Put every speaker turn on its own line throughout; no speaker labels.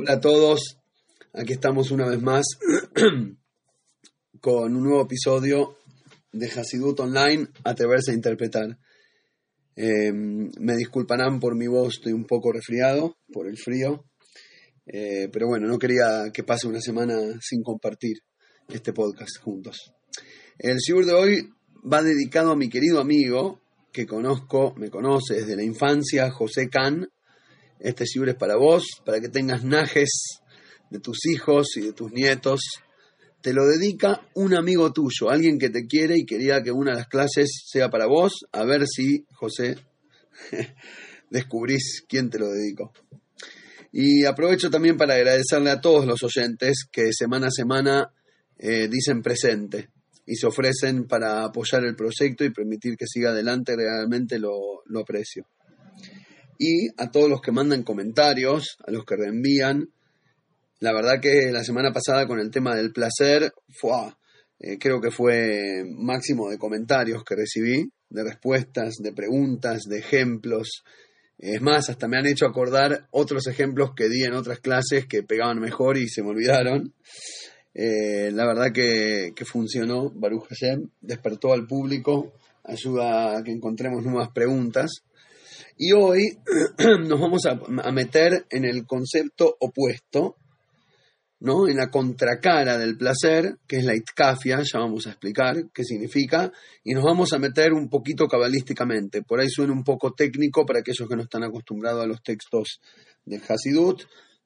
Hola a todos, aquí estamos una vez más con un nuevo episodio de Hasidut Online, Atreverse a Interpretar. Eh, me disculparán por mi voz, estoy un poco resfriado por el frío, eh, pero bueno, no quería que pase una semana sin compartir este podcast juntos. El Shibur de hoy va dedicado a mi querido amigo que conozco, me conoce desde la infancia, José Can, este Shibur es para vos, para que tengas najes de tus hijos y de tus nietos. Te lo dedica un amigo tuyo, alguien que te quiere y quería que una de las clases sea para vos. A ver si, José, descubrís quién te lo dedico. Y aprovecho también para agradecerle a todos los oyentes que semana a semana eh, dicen presente y se ofrecen para apoyar el proyecto y permitir que siga adelante. Realmente lo, lo aprecio y a todos los que mandan comentarios, a los que reenvían. La verdad que la semana pasada con el tema del placer, fue, eh, creo que fue máximo de comentarios que recibí, de respuestas, de preguntas, de ejemplos. Es más, hasta me han hecho acordar otros ejemplos que di en otras clases que pegaban mejor y se me olvidaron. Eh, la verdad que, que funcionó, Baruch Hashem, despertó al público, ayuda a que encontremos nuevas preguntas. Y hoy nos vamos a, meter en el concepto opuesto, ¿no? En la contracara del placer, que es la itkafia, ya vamos a explicar qué significa, y nos vamos a meter un poquito cabalísticamente. Por ahí suena un poco técnico para aquellos que no están acostumbrados a los textos del Hasidut,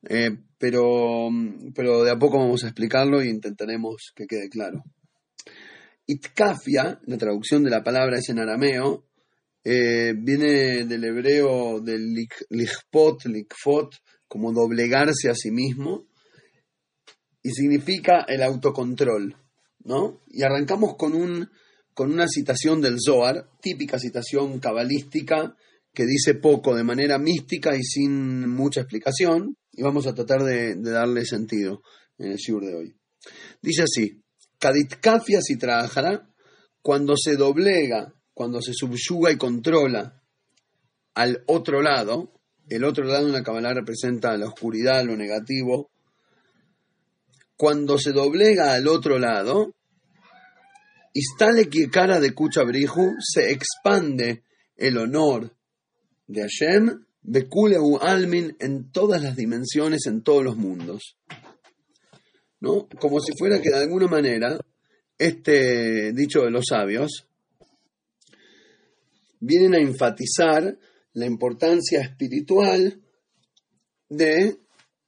eh, pero, pero de a poco vamos a explicarlo y intentaremos que quede claro. Itkafia, la traducción de la palabra es en arameo, eh, viene del hebreo del lichpot, como doblegarse a sí mismo, y significa el autocontrol, ¿no? Y arrancamos con, un, con una citación del Zohar, típica citación cabalística, que dice poco de manera mística y sin mucha explicación, y vamos a tratar de, darle sentido en el shiur de hoy. Dice así, Kaditkafia si cuando se doblega cuando se subyuga y controla al otro lado, el otro lado en la Kabbalah representa la oscuridad, lo negativo, cuando se doblega al otro lado, Istale cara de Kuchabriju se expande el honor de Hashem, Bekuleu Almin, en todas las dimensiones, en todos los mundos. ¿No? Como si fuera que de alguna manera, este dicho de los sabios, vienen a enfatizar la importancia espiritual de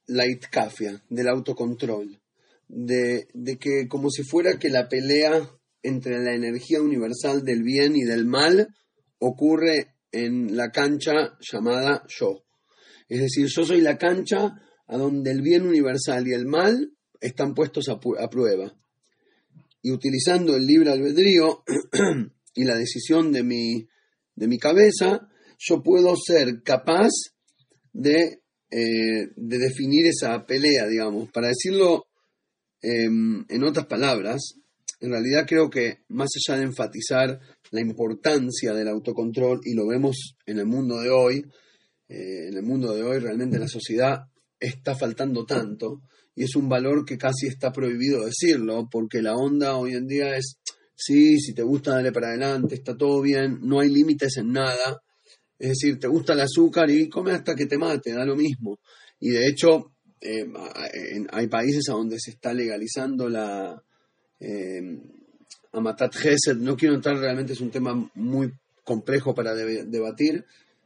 la itkafia, del autocontrol, de, que como si fuera que la pelea entre la energía universal del bien y del mal ocurre en la cancha llamada yo. Es decir, yo soy la cancha a donde el bien universal y el mal están puestos a, a prueba. Y utilizando el libre albedrío y la decisión de mi de mi cabeza, yo puedo ser capaz de, eh, de definir esa pelea, digamos. Para decirlo em, en otras palabras, en realidad creo que más allá de enfatizar la importancia del autocontrol, y lo vemos en el mundo de hoy, eh, en el mundo de hoy realmente la sociedad está faltando tanto, y es un valor que casi está prohibido decirlo, porque la onda hoy en día es sí, si te gusta, dale para adelante, está todo bien, no hay límites en nada. Es decir, te gusta el azúcar y come hasta que te mate, da lo mismo. Y de hecho, eh, hay países a donde se está legalizando la eh, Amatat Gesed. No quiero entrar, realmente es un tema muy complejo para debatir,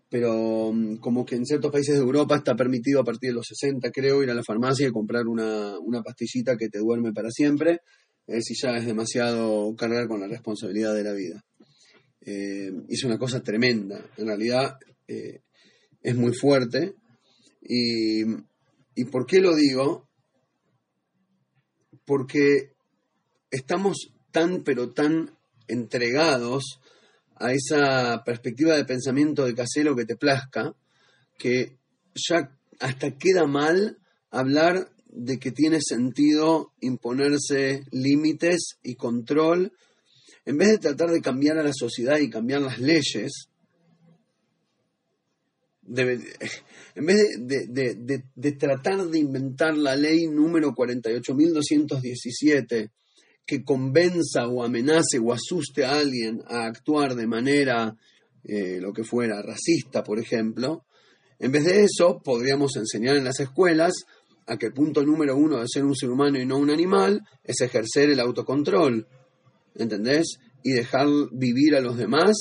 pero mm, como que en ciertos países de Europa está permitido a partir de los 60, creo, ir a la farmacia y comprar una, una pastillita que te duerme para siempre si ya es demasiado cargar con la responsabilidad de la vida. Eh, es una cosa tremenda, en realidad eh, es muy fuerte. Y, ¿Y por qué lo digo? Porque estamos tan, pero tan entregados a esa perspectiva de pensamiento de casero que te plazca, que ya hasta queda mal hablar de que tiene sentido imponerse límites y control, en vez de tratar de cambiar a la sociedad y cambiar las leyes, en vez de, tratar de inventar la ley número 48.217 que convenza o amenace o asuste a alguien a actuar de manera, eh, lo que fuera, racista, por ejemplo, en vez de eso podríamos enseñar en las escuelas a que el punto número uno de ser un ser humano y no un animal es ejercer el autocontrol, ¿entendés? Y dejar vivir a los demás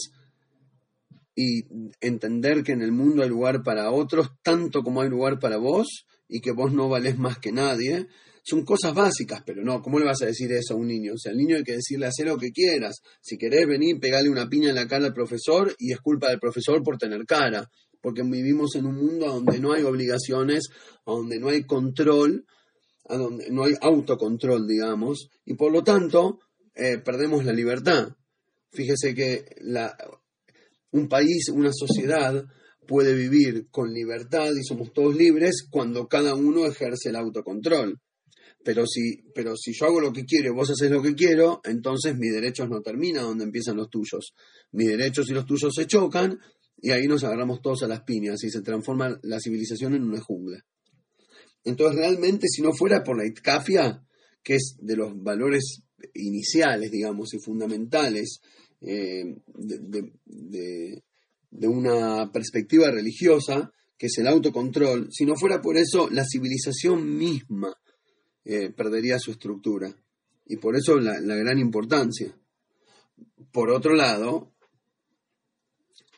y entender que en el mundo hay lugar para otros tanto como hay lugar para vos y que vos no valés más que nadie. Son cosas básicas, pero no, ¿cómo le vas a decir eso a un niño? O sea, al niño hay que decirle, hacer lo que quieras. Si querés venir, pegarle una piña en la cara al profesor y es culpa del profesor por tener cara. Porque vivimos en un mundo donde no hay obligaciones, donde no hay control, donde no hay autocontrol, digamos, y por lo tanto eh, perdemos la libertad. Fíjese que la, un país, una sociedad puede vivir con libertad y somos todos libres cuando cada uno ejerce el autocontrol. Pero si, pero si yo hago lo que quiero y vos haces lo que quiero, entonces mis derechos no terminan donde empiezan los tuyos. Mis derechos y los tuyos se chocan y ahí nos agarramos todos a las piñas y se transforma la civilización en una jungla. Entonces realmente si no fuera por la itkafia, que es de los valores iniciales, digamos, y fundamentales eh, de, una perspectiva religiosa, que es el autocontrol, si no fuera por eso, la civilización misma eh, perdería su estructura. Y por eso la, gran importancia. Por otro lado,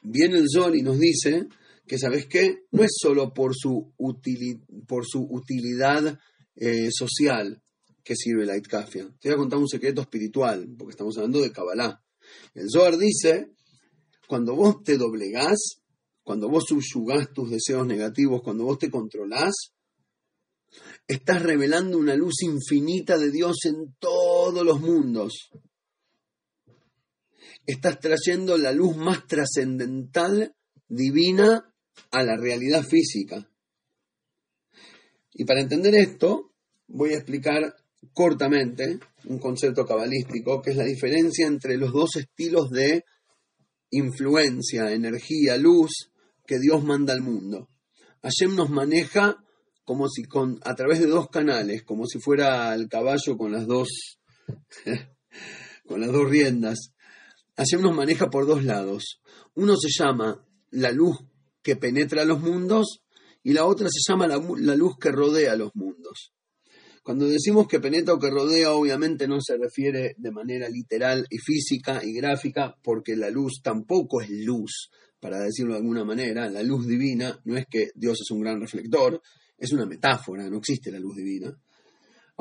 viene el Sol y nos dice que, ¿sabes qué? No es solo por su, por su utilidad eh, social que sirve la itkafia. Te voy a contar un secreto espiritual, porque estamos hablando de Kabbalah. El Zohar dice, cuando vos te doblegás, cuando vos subyugás tus deseos negativos, cuando vos te controlás, estás revelando una luz infinita de Dios en todos los mundos. Estás trayendo la luz más trascendental, divina, a la realidad física. Y para entender esto, voy a explicar cortamente un concepto cabalístico, que es la diferencia entre los dos estilos de influencia, energía, luz que Dios manda al mundo. Hashem nos maneja como si con, a través de dos canales, como si fuera el caballo con las dos, con las dos riendas. Hashem nos maneja por dos lados. Uno se llama la luz que penetra los mundos y la otra se llama la, la luz que rodea los mundos. Cuando decimos que penetra o que rodea, obviamente no se refiere de manera literal y física y gráfica, porque la luz tampoco es luz, para decirlo de alguna manera. La luz divina no es que Dios es un gran reflector, es una metáfora, no existe la luz divina.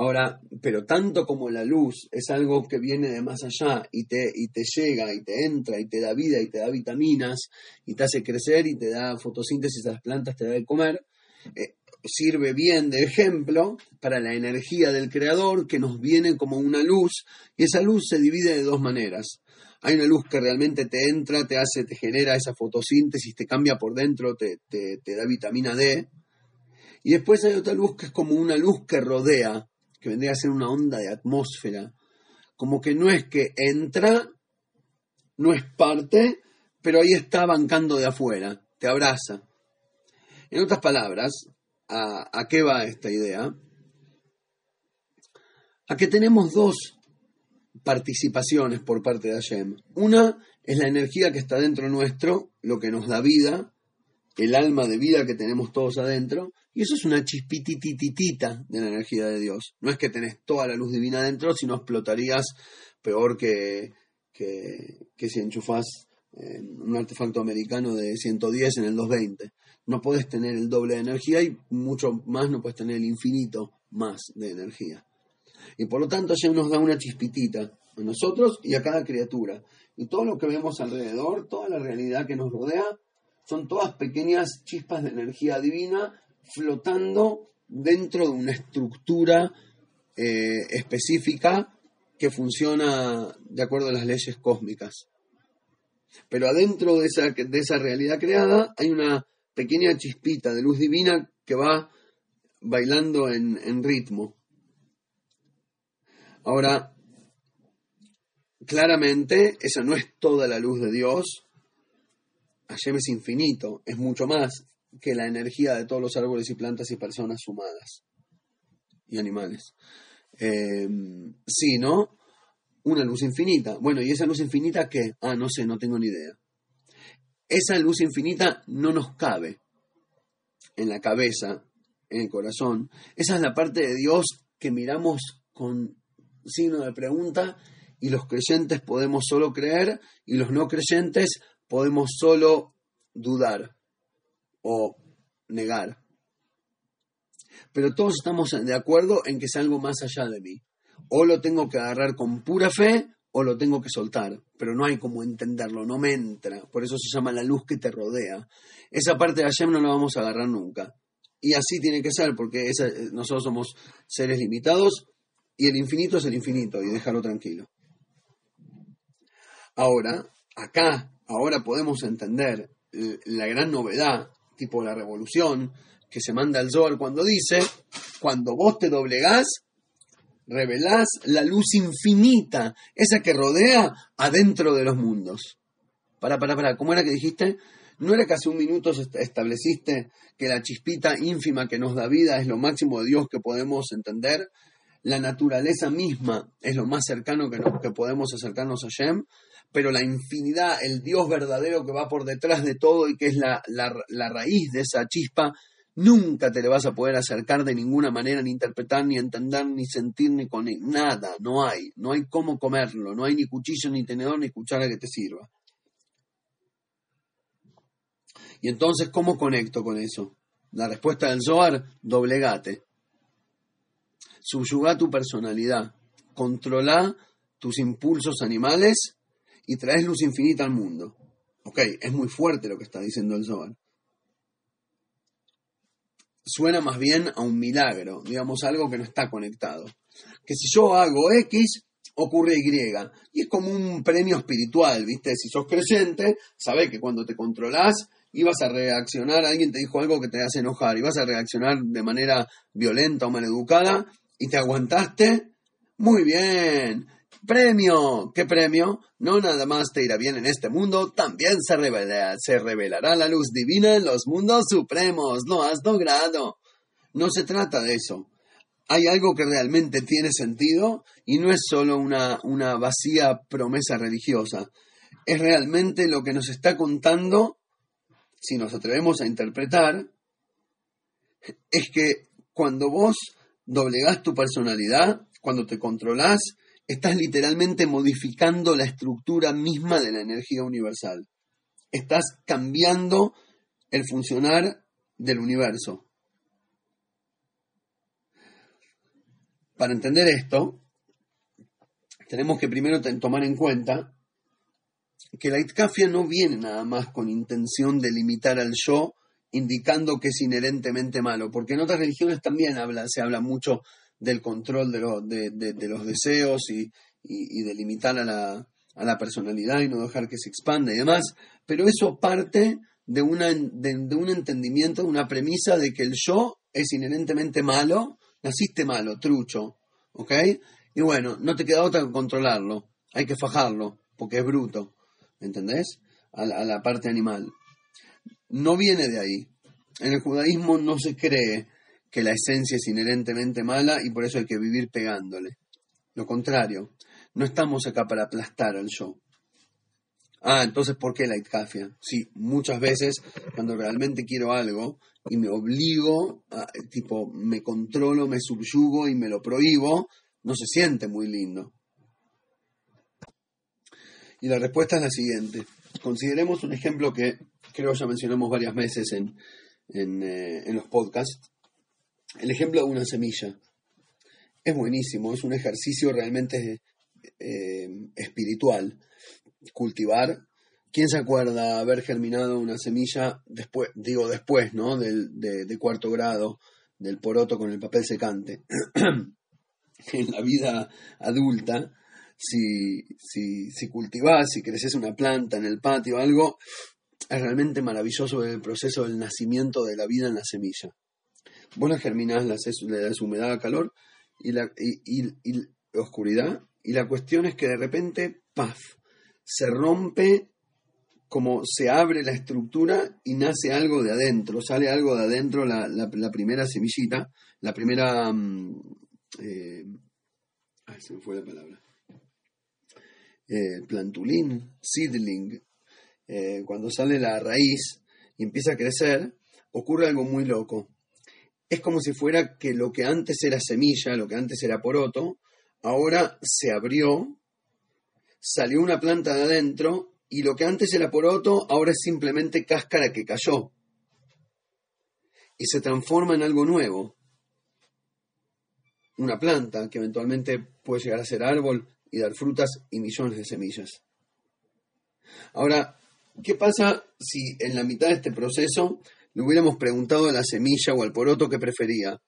Ahora, pero tanto como la luz es algo que viene de más allá y te, y te llega y te entra y te da vida y te da vitaminas y te hace crecer y te da fotosíntesis a las plantas, te da de comer, eh, sirve bien de ejemplo para la energía del creador que nos viene como una luz y esa luz se divide de dos maneras. Hay una luz que realmente te entra, te hace, te genera esa fotosíntesis, te cambia por dentro, te, te, da vitamina D. Y después hay otra luz que es como una luz que rodea, que vendría a ser una onda de atmósfera. Como que no es que entra, no es parte, pero ahí está bancando de afuera, te abraza. En otras palabras, a, qué va esta idea? A que tenemos dos participaciones por parte de Hashem. Una es la energía que está dentro nuestro, lo que nos da vida, el alma de vida que tenemos todos adentro, y eso es una chispitititita de la energía de Dios. No es que tenés toda la luz divina adentro, sino explotarías peor que, que, que si enchufás un artefacto americano de 110 en el 220 no puedes tener el doble de energía y mucho más no puedes tener el infinito más de energía. Y por lo tanto ya nos da una chispitita a nosotros y a cada criatura. Y todo lo que vemos alrededor, toda la realidad que nos rodea, son todas pequeñas chispas de energía divina flotando dentro de una estructura eh, específica que funciona de acuerdo a las leyes cósmicas. Pero adentro de esa, de esa realidad creada hay una pequeña chispita de luz divina que va bailando en, ritmo. Ahora, claramente esa no es toda la luz de Dios. Hashem es infinito, es mucho más. que la energía de todos los árboles y plantas y personas sumadas y animales. Em, sí, ¿no? Una luz infinita. Bueno, ¿y esa luz infinita qué? Ah, no sé, no tengo ni idea. Esa luz infinita no nos cabe en la cabeza, en el corazón. Esa es la parte de Dios que miramos con signo de pregunta y los creyentes podemos solo creer y los no creyentes podemos solo dudar o negar. Pero todos estamos de acuerdo en que es algo más allá de mí. O lo tengo que agarrar con pura fe o lo tengo que soltar, pero no hay como entenderlo, no me entra. Por eso se llama la luz que te rodea. Esa parte de Hashem no la vamos a agarrar nunca. Y así tiene que ser, porque nosotros somos seres limitados y el infinito es el infinito, y déjalo tranquilo. Ahora, acá, ahora podemos entender la gran novedad, tipo la revolución, que se manda al Zohar cuando dice, cuando vos te doblegás, revelás la luz infinita, esa que rodea adentro de los mundos. Para, para, para, ¿cómo era que dijiste? ¿No era que hace un minuto estableciste que la chispita ínfima que nos da vida es lo máximo de Dios que podemos entender? La naturaleza misma es lo más cercano que, que podemos acercarnos a Shem, pero la infinidad, el Dios verdadero que va por detrás de todo y que es la, la raíz de esa chispa, Nunca te le vas a poder acercar de ninguna manera, ni interpretar, ni entender, ni sentir, ni con nada. No hay. No hay cómo comerlo. No hay ni cuchillo, ni tenedor, ni cuchara que te sirva. Y entonces, ¿cómo conecto con eso? La respuesta del Zohar, doblegate. Subyuga tu personalidad. Controla tus impulsos animales y traes luz infinita al mundo. Ok, es muy fuerte lo que está diciendo el Zohar suena más bien a un milagro, digamos algo que no está conectado. Que si yo hago X, ocurre Y. Y es como un premio espiritual, ¿viste? Si sos creyente, sabés que cuando te controlás, ibas a reaccionar, alguien te dijo algo que te hace enojar, y vas a reaccionar de manera violenta o maleducada, y te aguantaste, muy bien. Premio, ¿qué premio? No nada más te irá bien en este mundo, también se, se revelará la luz divina en los mundos supremos. Lo has logrado. No se trata de eso. Hay algo que realmente tiene sentido y no es solo una, una vacía promesa religiosa. Es realmente lo que nos está contando, si nos atrevemos a interpretar, es que cuando vos doblegás tu personalidad, cuando te controlás, estás literalmente modificando la estructura misma de la energía universal. Estás cambiando el funcionar del universo. Para entender esto, tenemos que primero tomar en cuenta que la itkafia no viene nada más con intención de limitar al yo, indicando que es inherentemente malo, porque en otras religiones también se habla mucho del control de, de, los deseos y, de limitar a la, a la, personalidad y no dejar que se expanda y demás, pero eso parte de, una, de, un entendimiento, de una premisa de que el yo es inherentemente malo, naciste malo, trucho, ¿ok? Y bueno, no te queda otra que controlarlo, hay que fajarlo, porque es bruto, ¿entendés? A la parte animal. No viene de ahí. En el judaísmo no se cree que la esencia es inherentemente mala y por eso hay que vivir pegándole. Lo contrario, no estamos acá para aplastar al yo. Ah, entonces, ¿por qué la itkafia? Sí, muchas veces cuando realmente quiero algo y me obligo, tipo, me controlo, me subyugo y me lo prohíbo, no se siente muy lindo. Y la respuesta es la siguiente. Consideremos un ejemplo que creo ya mencionamos varias veces en, en, eh, en los podcasts, el ejemplo de una semilla. Es buenísimo, es un ejercicio realmente eh, espiritual. Cultivar. ¿Quién se acuerda haber germinado una semilla después, digo después, ¿no? Del, de, cuarto grado, del poroto con el papel secante? en la vida adulta, si, si, si cultivás, si creces una planta en el patio o algo, es realmente maravilloso el proceso del nacimiento de la vida en la semilla. Vos la germinás, le das humedad, calor y la y, oscuridad. Y la cuestión es que de repente, ¡paf! se rompe como se abre la estructura y nace algo de adentro, sale algo de adentro la, la, primera semillita, la primera... Eh, ay, se me fue la palabra. Eh, plantulín, seedling, eh, cuando sale la raíz y empieza a crecer, ocurre algo muy loco. Es como si fuera que lo que antes era semilla, lo que antes era poroto, ahora se abrió, salió una planta de adentro y lo que antes era poroto ahora es simplemente cáscara que cayó y se transforma en algo nuevo. Una planta que eventualmente puede llegar a ser árbol y dar frutas y millones de semillas. Ahora, ¿qué pasa si en la mitad de este proceso le hubiéramos preguntado a la semilla o al poroto qué prefería?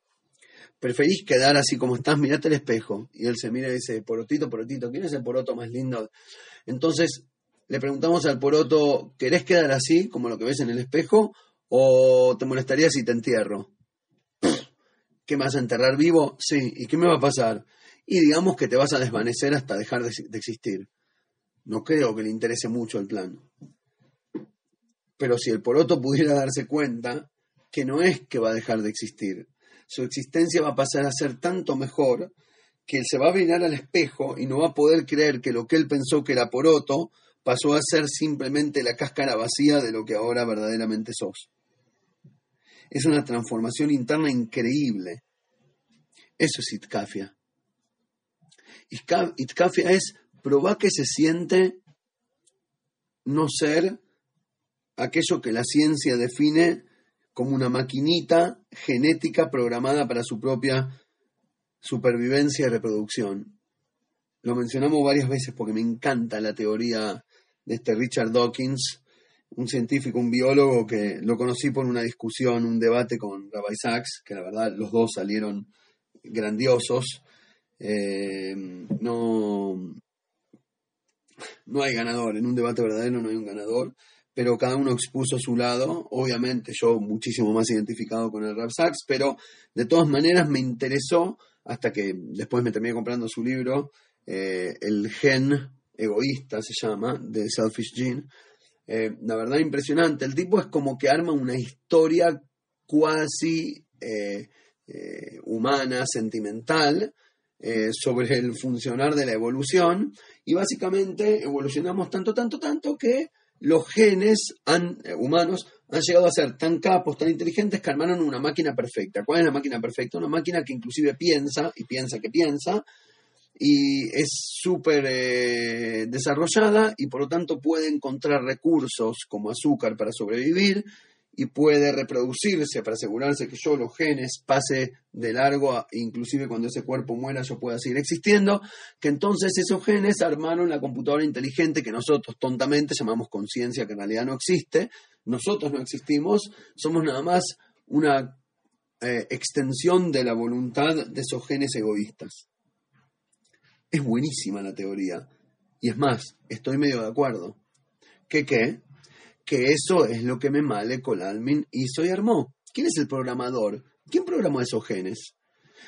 ¿Preferís quedar así como estás? Mirate el espejo. Y él se mira y dice, porotito, porotito, ¿quién es el poroto más lindo? Entonces, le preguntamos al poroto, ¿querés quedar así, como lo que ves en el espejo, o te molestaría si te entierro? ¿Qué me vas a enterrar vivo? Sí, ¿y qué me va a pasar? Y digamos que te vas a desvanecer hasta dejar de, de existir. No creo que le interese mucho el plan. Pero si el poroto pudiera darse cuenta que no es que va a dejar de existir, su existencia va a pasar a ser tanto mejor que se va a mirar al espejo y no va a poder creer que lo que él pensó que era poroto pasó a ser simplemente la cáscara vacía de lo que ahora verdaderamente sos. Es una transformación interna increíble. Eso es Itkafia. Itkafia es probar que se siente no ser aquello que la ciencia define como una maquinita genética programada para su propia supervivencia y reproducción. Lo mencionamos varias veces porque me encanta la teoría de este Richard Dawkins, un científico, un biólogo que lo conocí por una discusión, un debate con Rabbi Sachs, que la verdad los dos salieron grandiosos. Eh, no, no hay ganador, en un debate verdadero no hay un ganador, pero cada uno expuso su lado, obviamente yo muchísimo más identificado con el Rabbi Sachs, pero de todas maneras me interesó, hasta que después me terminé comprando su libro, eh, El gen egoísta, se llama, de Selfish Gene. Eh, la verdad, impresionante. El tipo es como que arma una historia cuasi humana, sentimental, sobre el funcionar de la evolución. Y básicamente evolucionamos tanto, tanto, tanto que los genes humanos han llegado a ser tan capos, tan inteligentes que armaron una máquina perfecta. ¿Cuál es la máquina perfecta? Una máquina que inclusive piensa y piensa que piensa y es súper eh, desarrollada y por lo tanto puede encontrar recursos como azúcar para sobrevivir y puede reproducirse para asegurarse que yo los genes pase de largo, inclusive cuando ese cuerpo muera yo pueda seguir existiendo, que entonces esos genes armaron la computadora inteligente que nosotros tontamente llamamos conciencia, que en realidad no existe, nosotros no existimos, somos nada más una eh, extensión de la voluntad de esos genes egoístas. Es buenísima la teoría. Y es más, estoy medio de acuerdo. ¿Qué qué? Que eso es lo que me male Colalmin hizo y armó. ¿Quién es el programador? ¿Quién programó esos genes?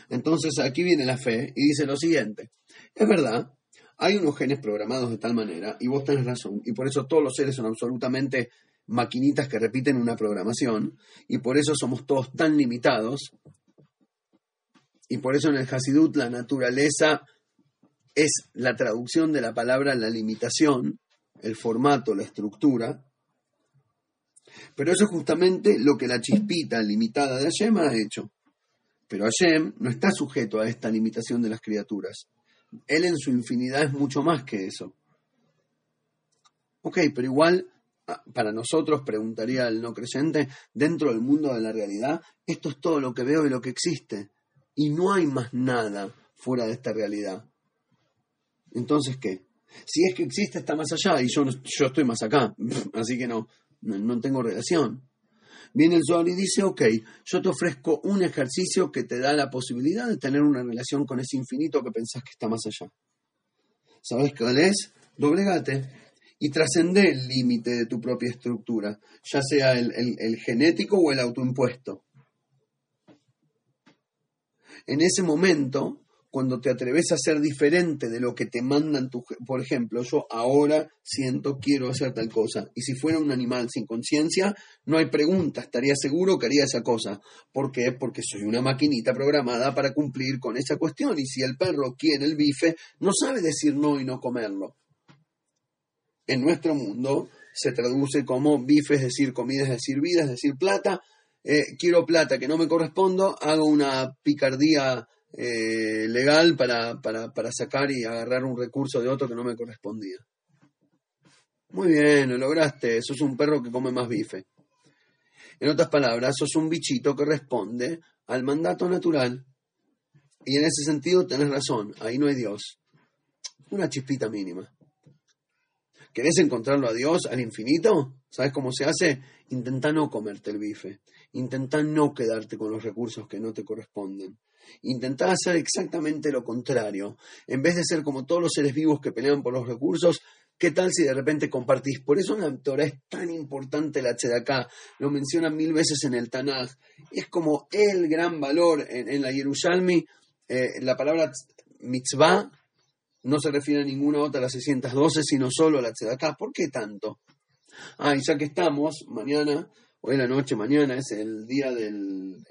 Entonces aquí viene la fe y dice lo siguiente. Es verdad, hay unos genes programados de tal manera, y vos tenés razón, y por eso todos los seres son absolutamente maquinitas que repiten una programación, y por eso somos todos tan limitados, y por eso en el Hasidut la naturaleza es la traducción de la palabra la limitación, el formato, la estructura. Pero eso es justamente lo que la chispita limitada de Hashem ha hecho. Pero Hashem no está sujeto a esta limitación de las criaturas. Él en su infinidad es mucho más que eso. Ok, pero igual ah, para nosotros, preguntaría el no creyente, dentro del mundo de la realidad, esto es todo lo que veo y lo que existe. Y no hay más nada fuera de esta realidad. Entonces, ¿qué? Si es que existe, está más allá y yo, yo estoy más acá, así que no, no, tengo relación. Viene el Zohar y dice, ok, yo te ofrezco un ejercicio que te da la posibilidad de tener una relación con ese infinito que pensás que está más allá. ¿Sabes cuál es? Doblegate y trascende el límite de tu propia estructura, ya sea el, el genético o el autoimpuesto. En ese momento, cuando te atreves a ser diferente de lo que te mandan tu, por ejemplo, yo ahora siento quiero hacer tal cosa y si fuera un animal sin conciencia, no hay pregunta, estaría seguro que haría esa cosa. ¿Por qué? Porque soy una maquinita programada para cumplir con esa cuestión y si el perro quiere el bife, no sabe decir no y no comerlo. En nuestro mundo se traduce como bife, es decir, comida, es decir, vida, es decir, plata. Eh, quiero plata que no me correspondo, hago una picardía eh, legal para, para, sacar y agarrar un recurso de otro que no me correspondía. Muy bien, lo lograste, sos un perro que come más bife. En otras palabras, sos un bichito que responde al mandato natural. Y en ese sentido tenés razón, ahí no hay Dios. Una chispita mínima. ¿Querés encontrarlo a Dios al infinito? ¿Sabes cómo se hace? Intenta no comerte el bife. Intenta no quedarte con los recursos que no te corresponden. Intentá hacer exactamente lo contrario. En vez de ser como todos los seres vivos que pelean por los recursos, ¿qué tal si de repente compartís? Por eso en la Torah es tan importante la acá. Lo mencionan mil veces en el Tanaj. Es como el gran valor en, la Yerushalmi. Eh, la palabra mitzvah no se refiere a ninguna otra de las 612, sino solo a la tzedaká. ¿Por qué tanto? Ah, y ya que estamos, mañana hoy la noche, mañana, es el día del.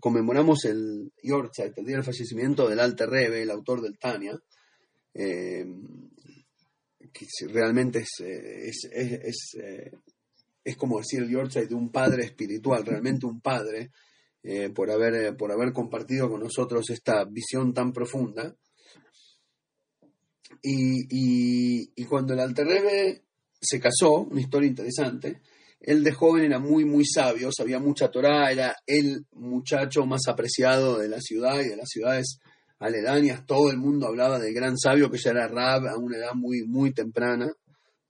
conmemoramos el Yorkshire, el día del fallecimiento del Alte Rebe, el autor del Tania, eh, que realmente es, eh, es, eh, es, como decir el Yorkshire de un padre espiritual, realmente un padre, por, haber, por haber compartido con nosotros esta visión tan profunda. Y, y, y cuando el Alte Rebe se casó, una historia interesante, él de joven era muy, muy sabio, sabía mucha Torah, era el muchacho más apreciado de la ciudad y de las ciudades aledañas. Todo el mundo hablaba del gran sabio que ya era Rab a una edad muy, muy temprana,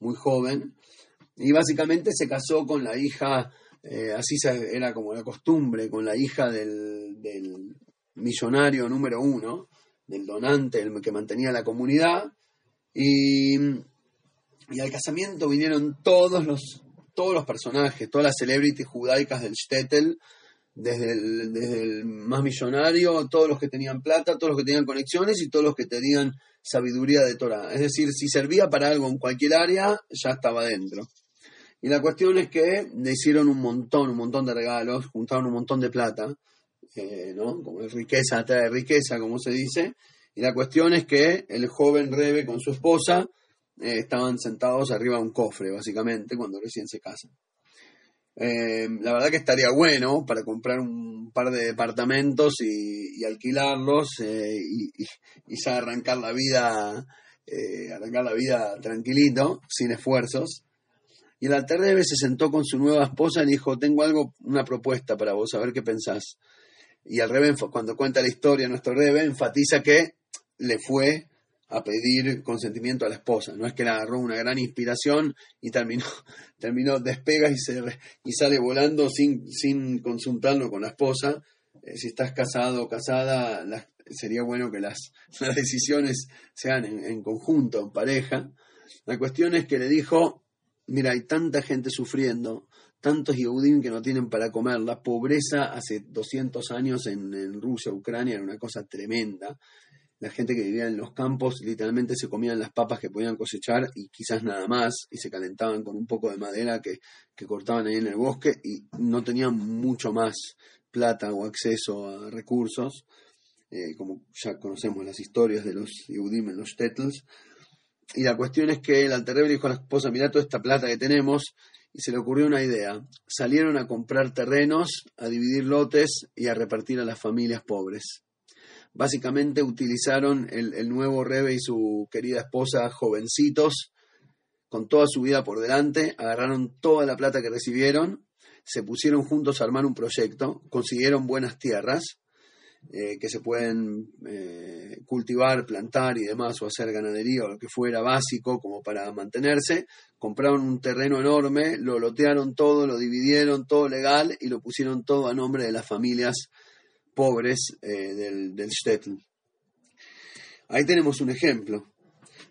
muy joven. Y básicamente se casó con la hija, eh, así era como la costumbre, con la hija del, millonario número uno, del donante, el que mantenía la comunidad. Y al casamiento vinieron todos los todos los personajes, todas las celebrities judaicas del Shtetl, desde el, más millonario, todos los que tenían plata, todos los que tenían conexiones y todos los que tenían sabiduría de Torah. Es decir, si servía para algo en cualquier área, ya estaba dentro. Y la cuestión es que le hicieron un montón, un montón de regalos, juntaron un montón de plata, eh, ¿no? Como riqueza de riqueza, como se dice. Y la cuestión es que el joven Rebe con su esposa eh, estaban sentados arriba de un cofre, básicamente, cuando recién se casan. Eh, la verdad que estaría bueno para comprar un par de departamentos y, alquilarlos eh, y, ya arrancar la vida, arrancar la vida tranquilito, sin esfuerzos. Y el Alterrebe se sentó con su nueva esposa y le dijo, tengo algo, una propuesta para vos, a ver qué pensás. Y al Rebe, cuando cuenta la historia, nuestro Rebe enfatiza que le fue a pedir consentimiento a la esposa. No es que le agarró una gran inspiración y terminó, terminó despega y, se, y sale volando sin, sin consultarlo con la esposa. Eh, si estás casado o casada, sería bueno que las, las decisiones sean en, conjunto, en pareja. La cuestión es que le dijo, mira, hay tanta gente sufriendo, tantos Yehudim que no tienen para comer. La pobreza hace 200 años en, en Rusia, Ucrania, era una cosa tremenda la gente que vivía en los campos literalmente se comían las papas que podían cosechar y quizás nada más, y se calentaban con un poco de madera que, cortaban ahí en el bosque y no tenían mucho más plata o acceso a recursos, eh, como ya conocemos las historias de los Yehudim los Tetels. Y la cuestión es que el alterrebre dijo a la esposa, mira toda esta plata que tenemos, y se le ocurrió una idea. Salieron a comprar terrenos, a dividir lotes y a repartir a las familias pobres básicamente utilizaron el, nuevo Rebe y su querida esposa jovencitos, con toda su vida por delante, agarraron toda la plata que recibieron, se pusieron juntos a armar un proyecto, consiguieron buenas tierras eh, que se pueden eh, cultivar, plantar y demás, o hacer ganadería o lo que fuera básico como para mantenerse, compraron un terreno enorme, lo lotearon todo, lo dividieron todo legal y lo pusieron todo a nombre de las familias pobres eh, del, del Ahí tenemos un ejemplo.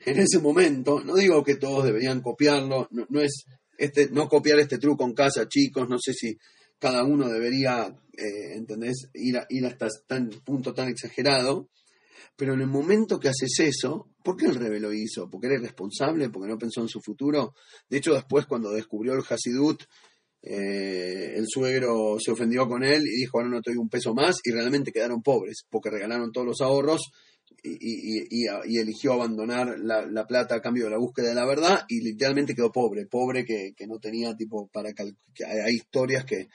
En ese momento, no digo que todos deberían copiarlo, no, es este, no copiar este truco en casa, chicos, no sé si cada uno debería, eh, Ir, ir hasta tan punto tan exagerado, Pero en el momento que haces eso, ¿por qué el rebe lo hizo? ¿Porque era irresponsable? ¿Porque no pensó en su futuro? De hecho, después cuando descubrió el Hasidut, eh, el suegro se ofendió con él y dijo, ahora no te doy un peso más, y realmente quedaron pobres, porque regalaron todos los ahorros y, eligió abandonar la, plata a cambio de la búsqueda de la verdad y literalmente quedó pobre, pobre que, no tenía tipo para... Que hay historias que,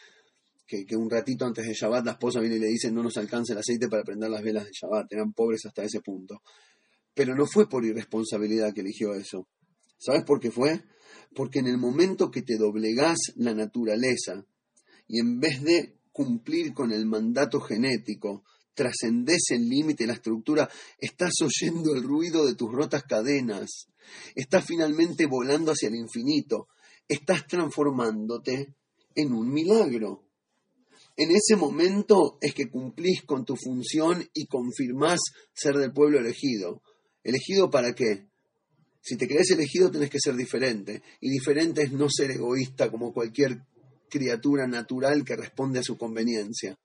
que, un ratito antes de Shabbat la esposa viene y le dice no nos alcanza el aceite para prender las velas de Shabbat, eran pobres hasta ese punto. Pero no fue por irresponsabilidad que eligió eso. ¿Sabes por qué fue? Porque en el momento que te doblegás la naturaleza y en vez de cumplir con el mandato genético, trascendés el límite, la estructura, estás oyendo el ruido de tus rotas cadenas, estás finalmente volando hacia el infinito, estás transformándote en un milagro. En ese momento es que cumplís con tu función y confirmás ser del pueblo elegido. ¿Elegido para qué? Si te crees elegido tenés que ser diferente. Y diferente es no ser egoísta como cualquier criatura natural que responde a su conveniencia.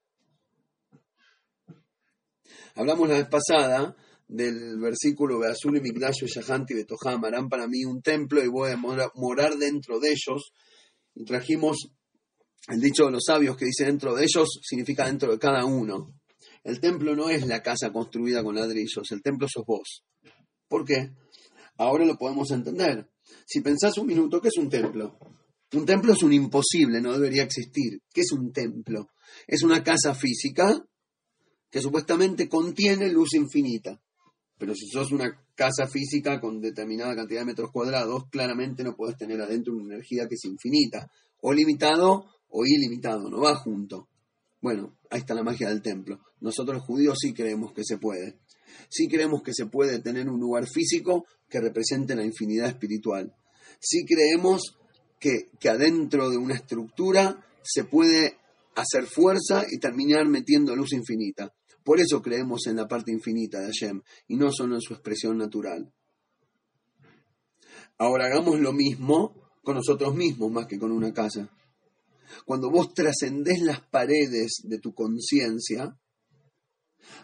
Hablamos la vez pasada del versículo de Azul y Migdash y Shahanti Betoham harán para mí un templo y voy a morar dentro de ellos. Y trajimos el dicho de los sabios que dice dentro de ellos significa dentro de cada uno. El templo no es la casa construida con ladrillos, el templo sos vos. ¿Por qué? Ahora lo podemos entender. Si pensás un minuto, ¿qué es un templo? Un templo es un imposible, no debería existir. ¿Qué es un templo? Es una casa física que supuestamente contiene luz infinita. Pero si sos una casa física con determinada cantidad de metros cuadrados, claramente no puedes tener adentro una energía que es infinita. O limitado o ilimitado, no va junto. Bueno, ahí está la magia del templo. Nosotros judíos sí creemos que se puede. Sí creemos que se puede tener un lugar físico que represente la infinidad espiritual. Sí creemos que, que adentro de una estructura se puede hacer fuerza y terminar metiendo luz infinita. Por eso creemos en la parte infinita de Hashem y no solo en su expresión natural. Ahora hagamos lo mismo con nosotros mismos más que con una casa cuando vos trascendés las paredes de tu conciencia,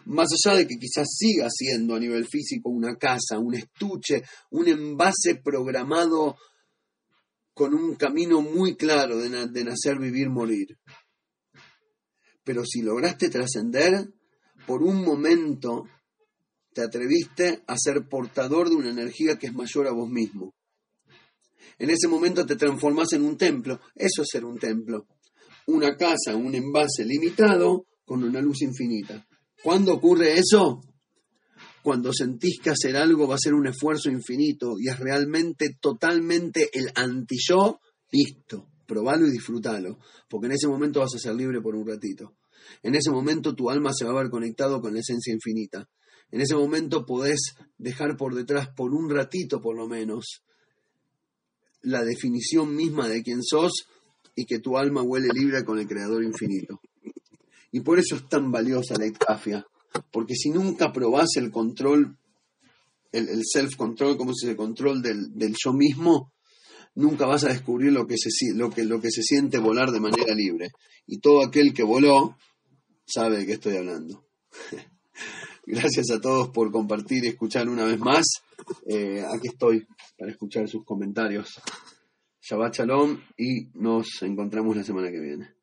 más allá de que quizás siga siendo a nivel físico una casa, un estuche, un envase programado con un camino muy claro de, nacer, vivir, morir. Pero si lograste trascender, por un momento te atreviste a ser portador de una energía que es mayor a vos mismo. En ese momento te transformas en un templo. Eso es ser un templo. Una casa, un envase limitado con una luz infinita. ¿Cuándo ocurre eso? Cuando sentís que hacer algo va a ser un esfuerzo infinito y es realmente totalmente el anti-yo, listo, probalo y disfrútalo, porque en ese momento vas a ser libre por un ratito. En ese momento tu alma se va a ver conectado con la esencia infinita. En ese momento podés dejar por detrás por un ratito por lo menos la definición misma de quién sos y que tu alma huele libre con el Creador infinito. Y por eso es tan valiosa la ectafia, porque si nunca probás el control, el, self-control, como se dice, el control del, yo mismo, nunca vas a descubrir lo que, se, lo, que, lo que se siente volar de manera libre. Y todo aquel que voló sabe de qué estoy hablando. Gracias a todos por compartir y escuchar una vez más. Eh, aquí estoy para escuchar sus comentarios. Shabbat Shalom y nos encontramos la semana que viene.